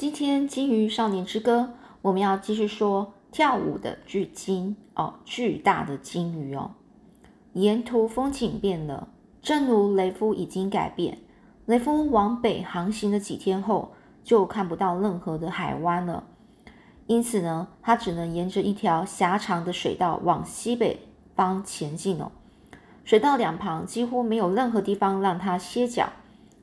今天金鱼少年之歌，我们要继续说跳舞的巨鲸哦，巨大的鲸鱼哦。沿途风景变了，正如雷夫已经改变。雷夫往北航行的几天后，就看不到任何的海湾了。因此呢，他只能沿着一条狭长的水道往西北方前进哦。水道两旁几乎没有任何地方让他歇脚。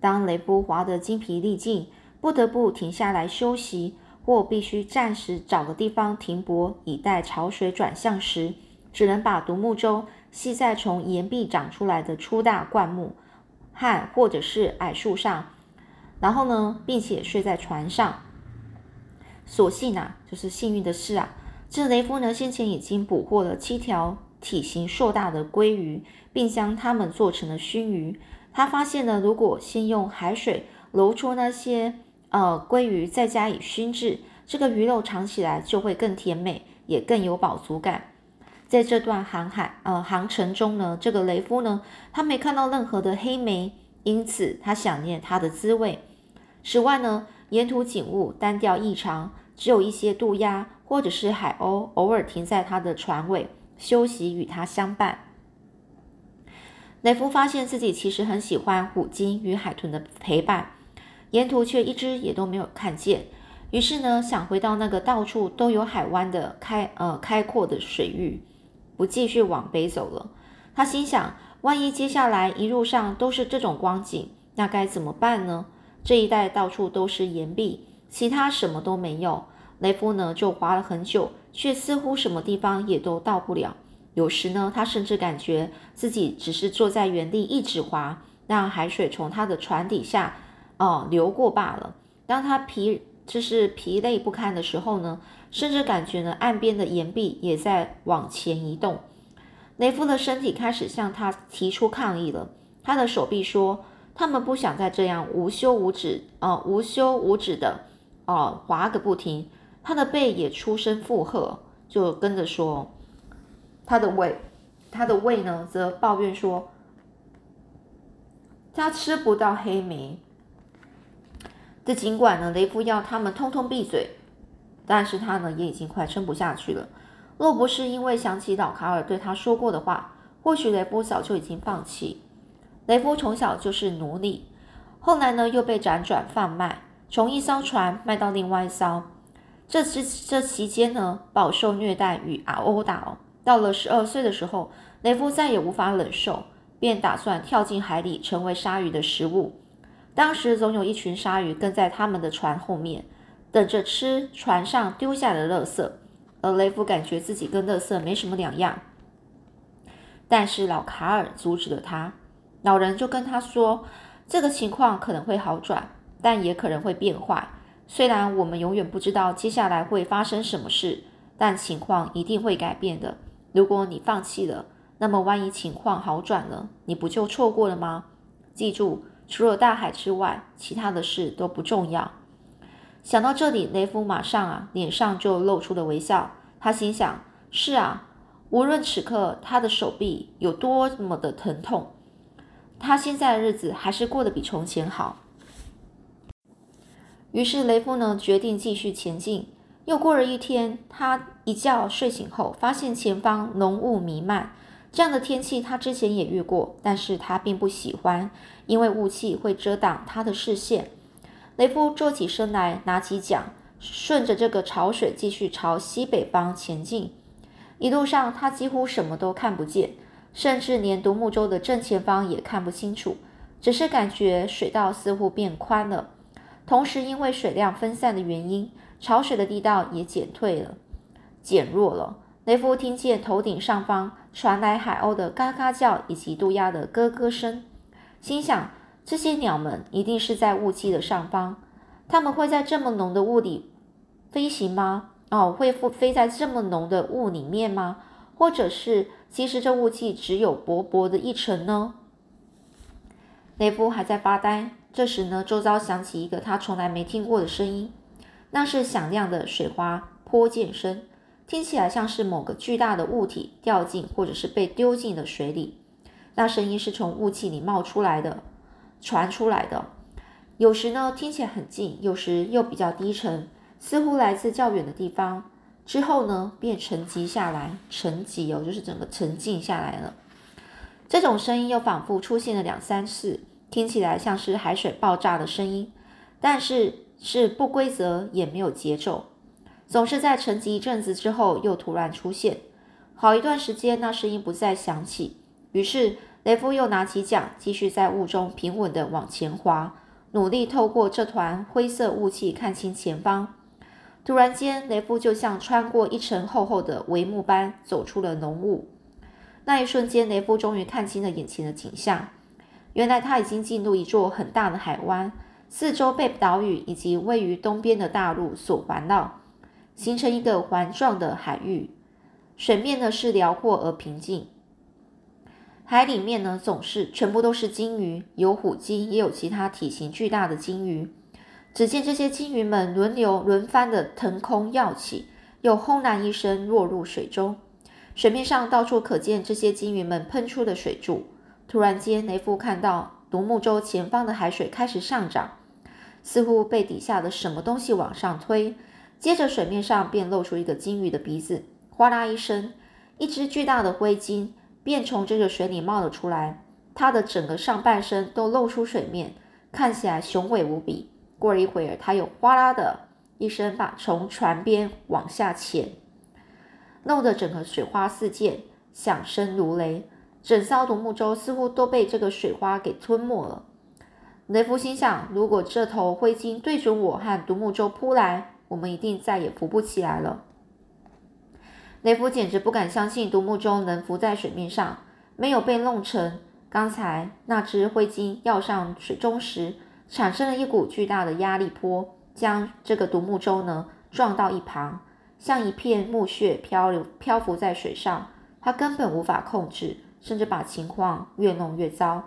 当雷夫滑得精疲力尽，不得不停下来休息，或必须暂时找个地方停泊，以待潮水转向时，只能把独木舟系在从岩壁长出来的粗大灌木和或者是矮树上，然后呢，并且睡在船上。所幸啊，就是幸运的是啊，这雷夫呢先前已经捕获了七条体型硕大的鲑鱼，并将它们做成了熏鱼。他发现呢，如果先用海水揉出那些呃鲑鱼，再加以熏制，这个鱼肉尝起来就会更甜美，也更有饱足感。在这段航海呃航程中呢，这个雷夫呢，他没看到任何的黑莓，因此他想念它的滋味。此外呢，沿途景物单调异常，只有一些渡鸦或者是海鸥偶尔停在他的船尾休息，与他相伴。雷夫发现自己其实很喜欢虎鲸与海豚的陪伴，沿途却一只也都没有看见。于是呢，想回到那个到处都有海湾的开呃开阔的水域，不继续往北走了。他心想，万一接下来一路上都是这种光景，那该怎么办呢？这一带到处都是岩壁，其他什么都没有。雷夫呢，就滑了很久，却似乎什么地方也都到不了。有时呢，他甚至感觉自己只是坐在原地一直滑，让海水从他的船底下哦流过罢了。当他疲就是疲累不堪的时候呢，甚至感觉呢岸边的岩壁也在往前移动。雷夫的身体开始向他提出抗议了。他的手臂说：“他们不想再这样无休无止啊无休无止的哦滑个不停。”他的背也出声附和，就跟着说。他的胃，他的胃呢，则抱怨说，他吃不到黑莓。这尽管呢，雷夫要他们通通闭嘴，但是他呢，也已经快撑不下去了。若不是因为想起老卡尔对他说过的话，或许雷夫早就已经放弃。雷夫从小就是奴隶，后来呢，又被辗转贩卖，从一艘船卖到另外一艘。这这这期间呢，饱受虐待与殴打哦。到了十二岁的时候，雷夫再也无法忍受，便打算跳进海里，成为鲨鱼的食物。当时总有一群鲨鱼跟在他们的船后面，等着吃船上丢下的垃圾。而雷夫感觉自己跟垃圾没什么两样。但是老卡尔阻止了他，老人就跟他说：“这个情况可能会好转，但也可能会变坏。虽然我们永远不知道接下来会发生什么事，但情况一定会改变的。”如果你放弃了，那么万一情况好转了，你不就错过了吗？记住，除了大海之外，其他的事都不重要。想到这里，雷夫马上啊，脸上就露出了微笑。他心想：是啊，无论此刻他的手臂有多么的疼痛，他现在的日子还是过得比从前好。于是，雷夫呢，决定继续前进。又过了一天，他一觉睡醒后，发现前方浓雾弥漫。这样的天气他之前也遇过，但是他并不喜欢，因为雾气会遮挡他的视线。雷夫坐起身来，拿起桨，顺着这个潮水继续朝西北方前进。一路上，他几乎什么都看不见，甚至连独木舟的正前方也看不清楚，只是感觉水道似乎变宽了。同时，因为水量分散的原因。潮水的地道也减退了，减弱了。雷夫听见头顶上方传来海鸥的嘎嘎叫以及渡鸦的咯咯声，心想：这些鸟们一定是在雾气的上方。它们会在这么浓的雾里飞行吗？哦，会飞在这么浓的雾里面吗？或者是，其实这雾气只有薄薄的一层呢？雷夫还在发呆，这时呢，周遭响起一个他从来没听过的声音。那是响亮的水花泼溅声，听起来像是某个巨大的物体掉进或者是被丢进了水里。那声音是从雾气里冒出来的，传出来的。有时呢听起来很近，有时又比较低沉，似乎来自较远的地方。之后呢便沉寂下来，沉寂哦，就是整个沉静下来了。这种声音又反复出现了两三次，听起来像是海水爆炸的声音，但是是不规则，也没有节奏，总是在沉寂一阵子之后又突然出现。好一段时间，那声音不再响起。于是雷夫又拿起桨，继续在雾中平稳地往前滑，努力透过这团灰色雾气看清前方。突然间，雷夫就像穿过一层厚厚的帷幕般走出了浓雾。那一瞬间，雷夫终于看清了眼前的景象。原来他已经进入一座很大的海湾，四周被岛屿以及位于东边的大陆所环绕，形成一个环状的海域。水面呢是辽阔而平静，海里面呢总是全部都是鲸鱼，有虎鲸，也有其他体型巨大的鲸鱼。只见这些鲸鱼们轮流轮番的腾空跃起，又轰然一声落入水中。水面上到处可见这些鲸鱼们喷出的水柱。突然间，雷夫看到独木舟前方的海水开始上涨，似乎被底下的什么东西往上推。接着，水面上便露出一个鲸鱼的鼻子，哗啦一声，一只巨大的灰鲸便从这个水里冒了出来。它的整个上半身都露出水面，看起来雄伟无比。过了一会儿，它又哗啦的一声把从船边往下潜。弄得整个水花四溅，响声如雷，整艘独木舟似乎都被这个水花给吞没了。雷夫心想：如果这头灰鲸对准我和独木舟扑来，我们一定再也浮不起来了。雷夫简直不敢相信独木舟能浮在水面上，没有被弄沉。刚才那只灰鲸要上水中时，产生了一股巨大的压力波，将这个独木舟呢撞到一旁。像一片木屑漂流漂浮在水上，他根本无法控制，甚至把情况越弄越糟。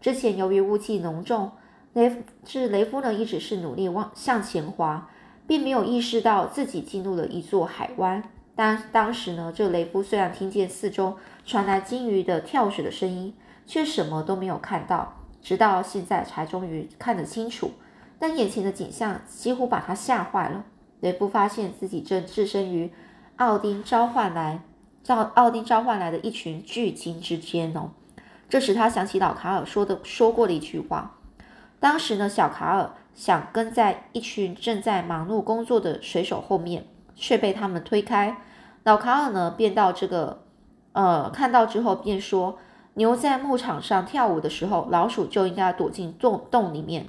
之前由于雾气浓重，雷是雷夫呢一直是努力往向前滑，并没有意识到自己进入了一座海湾。但当时呢，这雷夫虽然听见四周传来鲸鱼的跳水的声音，却什么都没有看到。直到现在才终于看得清楚，但眼前的景象几乎把他吓坏了。雷夫发现自己正置身于奥丁召唤来召奥丁召唤来的一群巨鲸之间哦。这时他想起老卡尔说的说过的一句话。当时呢，小卡尔想跟在一群正在忙碌工作的水手后面，却被他们推开。老卡尔呢，便到这个呃看到之后便说：牛在牧场上跳舞的时候，老鼠就应该躲进洞洞里面。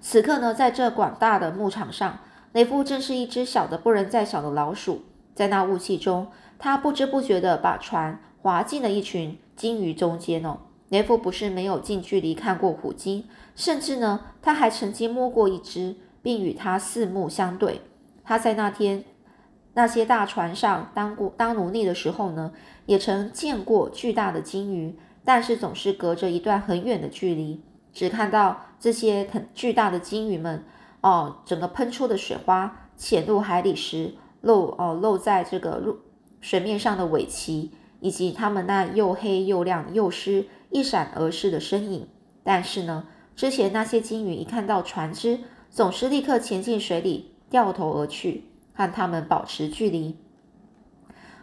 此刻呢，在这广大的牧场上。雷夫正是一只小的不能再小的老鼠，在那雾气中，他不知不觉地把船划进了一群鲸鱼中间哦。雷夫不是没有近距离看过虎鲸，甚至呢，他还曾经摸过一只，并与它四目相对。他在那天那些大船上当过当奴隶的时候呢，也曾见过巨大的鲸鱼，但是总是隔着一段很远的距离，只看到这些很巨大的鲸鱼们。哦，整个喷出的水花潜入海里时露哦露在这个入水面上的尾鳍，以及它们那又黑又亮又湿一闪而逝的身影。但是呢，之前那些鲸鱼一看到船只，总是立刻潜进水里，掉头而去，和它们保持距离。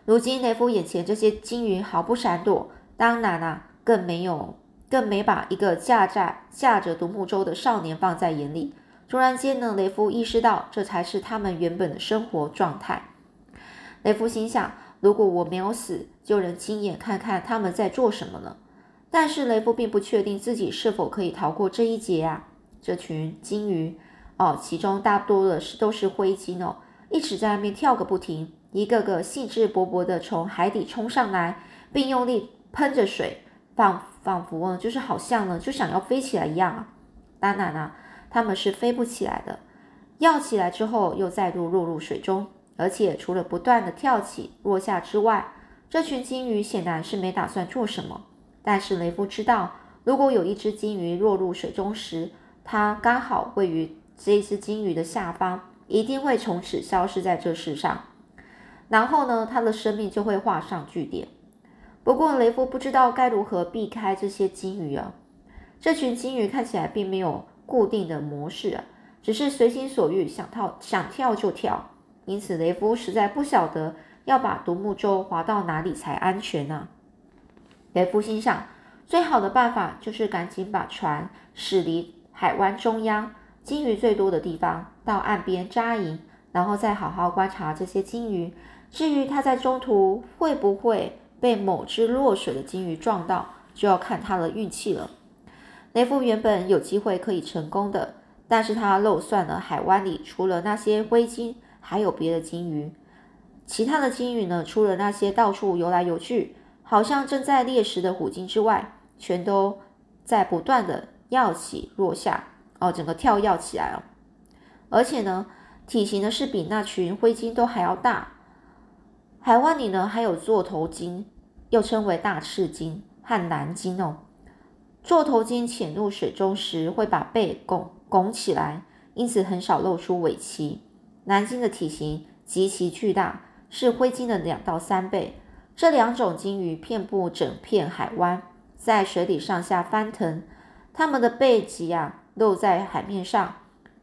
如今雷夫眼前这些鲸鱼毫不闪躲，当然啊，更没有更没把一个驾在驾着独木舟的少年放在眼里。突然间呢，雷夫意识到这才是他们原本的生活状态。雷夫心想：如果我没有死，就能亲眼看看他们在做什么了。但是雷夫并不确定自己是否可以逃过这一劫啊！这群鲸鱼哦，其中大多的是都是灰鲸哦，一直在那边跳个不停，一个个兴致勃勃地从海底冲上来，并用力喷着水，仿仿佛呢，就是好像呢，就想要飞起来一样啊！当然啊。他们是飞不起来的，跃起来之后又再度落入水中，而且除了不断的跳起落下之外，这群鲸鱼显然是没打算做什么。但是雷夫知道，如果有一只鲸鱼落入水中时，它刚好位于这只鲸鱼的下方，一定会从此消失在这世上。然后呢，它的生命就会画上句点。不过雷夫不知道该如何避开这些鲸鱼啊。这群鲸鱼看起来并没有。固定的模式啊，只是随心所欲，想跳想跳就跳。因此，雷夫实在不晓得要把独木舟划到哪里才安全呢？雷夫心想，最好的办法就是赶紧把船驶离海湾中央、鲸鱼最多的地方，到岸边扎营，然后再好好观察这些鲸鱼。至于他在中途会不会被某只落水的鲸鱼撞到，就要看他的运气了。雷夫原本有机会可以成功的，但是他漏算了海湾里除了那些灰鲸，还有别的鲸鱼。其他的鲸鱼呢？除了那些到处游来游去，好像正在猎食的虎鲸之外，全都在不断的跃起落下，哦，整个跳跃起来了。而且呢，体型呢是比那群灰鲸都还要大。海湾里呢还有座头鲸，又称为大翅鲸和蓝鲸哦。座头鲸潜入水中时会把背拱拱起来，因此很少露出尾鳍。蓝鲸的体型极其巨大。是灰鲸的两到三倍。这两种鲸鱼遍布整片海湾，在水里上下翻腾，它们的背脊啊露在海面上，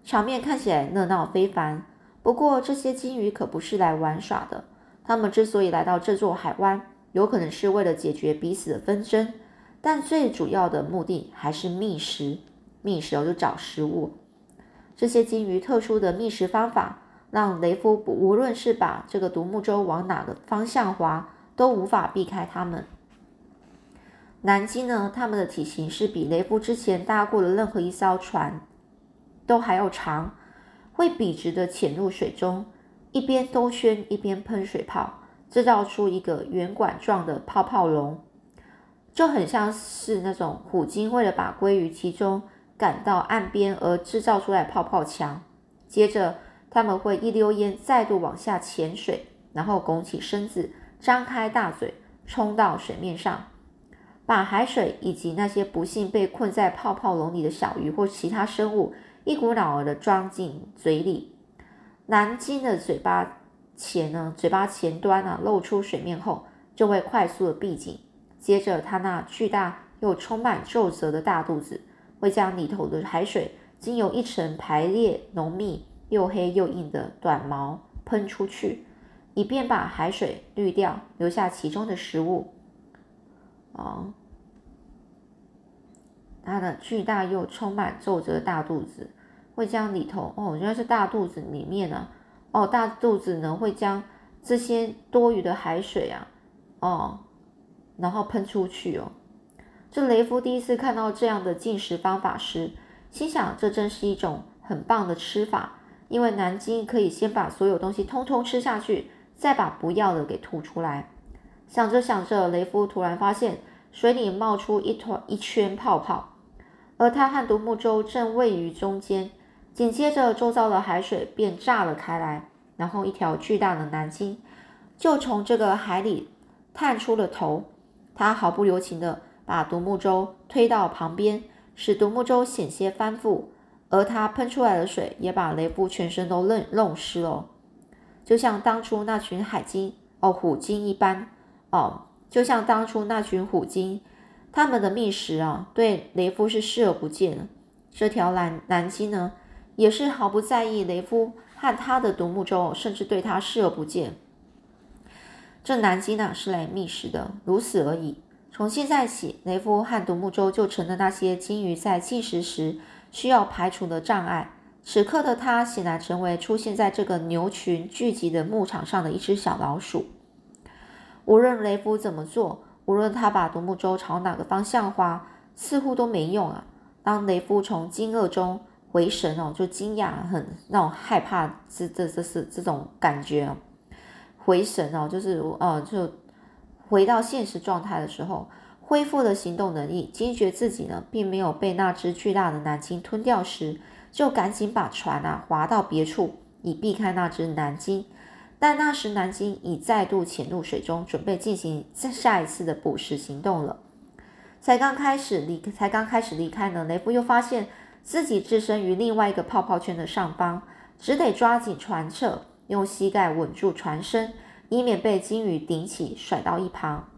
场面看起来热闹非凡。不过，这些鲸鱼可不是来玩耍的。它们之所以来到这座海湾，有可能是为了解决彼此的纷争，但最主要的目的还是觅食。觅食就找食物。这些鲸鱼特殊的觅食方法。让雷夫无论是把这个独木舟往哪个方向划，都无法避开它们。南鲸呢，它们的体型是比雷夫之前搭过的任何一艘船都还要长，会笔直的潜入水中，一边兜圈一边喷水泡，制造出一个圆管状的泡泡龙，就很像是那种虎鲸为了把鲑鱼集中赶到岸边而制造出来泡泡墙。接着。他们会一溜烟再度往下潜水，然后拱起身子，张开大嘴，冲到水面上，把海水以及那些不幸被困在泡泡笼里的小鱼或其他生物一股脑儿的装进嘴里。南鲸的嘴巴前呢，嘴巴前端啊露出水面后，就会快速的闭紧。接着，它那巨大又充满皱褶的大肚子会将里头的海水经由一层排列浓密。又黑又硬的短毛喷出去，以便把海水滤掉，留下其中的食物。哦，它的巨大又充满皱褶的大肚子会将里头哦，原来是大肚子里面呢。哦，大肚子呢会将这些多余的海水啊，哦，然后喷出去哦。这雷夫第一次看到这样的进食方法时，心想：这真是一种很棒的吃法。因为南京可以先把所有东西通通吃下去，再把不要的给吐出来。想着想着，雷夫突然发现水里冒出一团一圈泡泡，而他和独木舟正位于中间。紧接着，周遭的海水便炸了开来，然后一条巨大的蓝鲸就从这个海里探出了头。他毫不留情地把独木舟推到旁边，使独木舟险些翻覆。而它喷出来的水也把雷夫全身都弄弄湿了，就像当初那群海鲸哦虎鲸一般哦，就像当初那群虎鲸，他们的觅食啊，对雷夫是视而不见的。这条蓝蓝鲸呢，也是毫不在意雷夫和他的独木舟，甚至对他视而不见。这南鲸呢是来觅食的，如此而已。从现在起，雷夫和独木舟就成了那些鲸鱼在进食时。需要排除的障碍。此刻的他显然成为出现在这个牛群聚集的牧场上的一只小老鼠。无论雷夫怎么做，无论他把独木舟朝哪个方向划，似乎都没用啊。当雷夫从惊愕中回神哦，就惊讶、很那种害怕，这、这、这是这种感觉。回神哦，就是呃，就回到现实状态的时候。恢复了行动能力，惊觉自己呢并没有被那只巨大的南鲸吞掉时，就赶紧把船啊划到别处，以避开那只南鲸。但那时南鲸已再度潜入水中，准备进行下一次的捕食行动了。才刚开始离，才刚开始离开呢，雷夫又发现自己置身于另外一个泡泡圈的上方，只得抓紧船侧，用膝盖稳住船身，以免被鲸鱼顶起甩到一旁。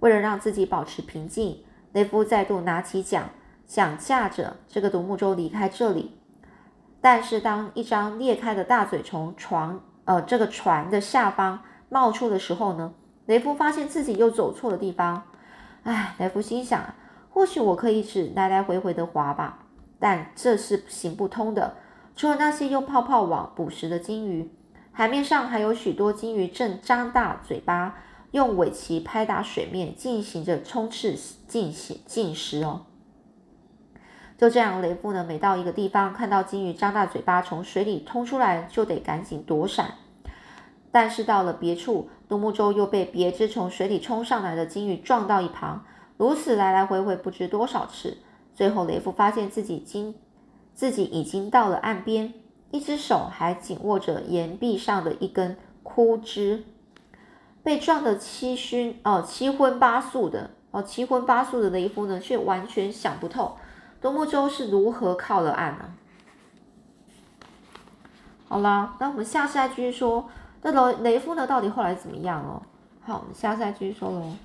为了让自己保持平静，雷夫再度拿起桨，想驾着这个独木舟离开这里。但是当一张裂开的大嘴从床呃这个船的下方冒出的时候呢，雷夫发现自己又走错了地方。唉，雷夫心想，或许我可以只来来回回的划吧，但这是行不通的。除了那些用泡泡网捕食的金鱼，海面上还有许多金鱼正张大嘴巴，用尾鳍拍打水面，进行着冲刺进行进食哦。就这样，雷夫呢，每到一个地方，看到金鱼张大嘴巴从水里冲出来，就得赶紧躲闪。但是到了别处，独木舟又被别只从水里冲上来的金鱼撞到一旁，如此来来回回不知多少次。最后，雷夫发现自己经自己已经到了岸边，一只手还紧握着岩壁上的一根枯枝。被撞得七熏哦七荤八素的哦七荤八素的雷夫呢，却完全想不透。独木舟是如何靠了岸呢？好啦，那我们下次再继续说，那雷雷夫呢，到底后来怎么样哦？好，我们下次再继续说喽。